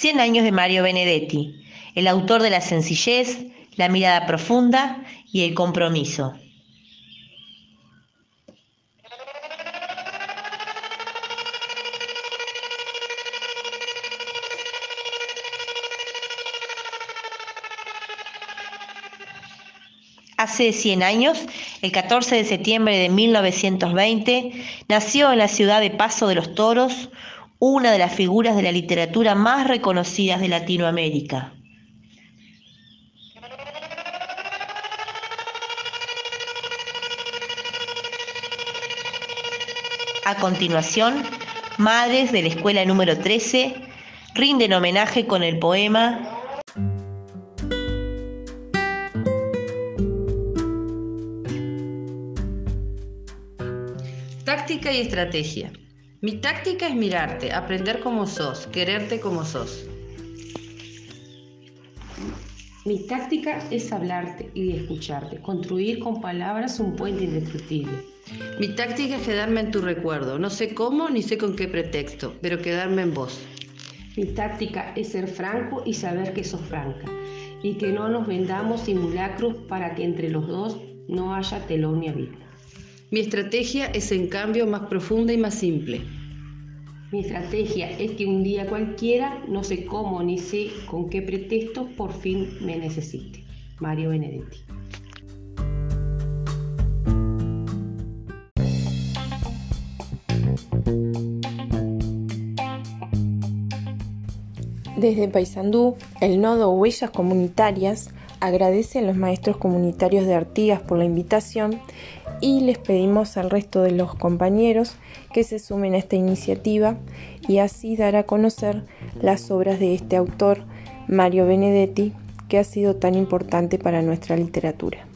100 años de Mario Benedetti, el autor de la sencillez, la mirada profunda y el compromiso. Hace 100 años, el 14 de septiembre de 1920, nació en la ciudad de Paso de los Toros una de las figuras de la literatura más reconocidas de Latinoamérica. A continuación, madres de la escuela número 13 rinden homenaje con el poema Táctica y estrategia. Mi táctica es mirarte, aprender como sos, quererte como sos. Mi táctica es hablarte y escucharte, construir con palabras un puente indestructible. Mi táctica es quedarme en tu recuerdo, no sé cómo ni sé con qué pretexto, pero quedarme en vos. Mi táctica es ser franco y saber que sos franca, y que no nos vendamos simulacros para que entre los dos no haya telón ni abismo. Mi estrategia es en cambio más profunda y más simple. Mi estrategia es que un día cualquiera, no sé cómo ni sé con qué pretexto, por fin me necesite. Mario Benedetti. Desde Paysandú, el nodo Huellas Comunitarias agradece a los maestros comunitarios de Artigas por la invitación y les pedimos al resto de los compañeros que se sumen a esta iniciativa y así dar a conocer las obras de este autor, Mario Benedetti, que ha sido tan importante para nuestra literatura.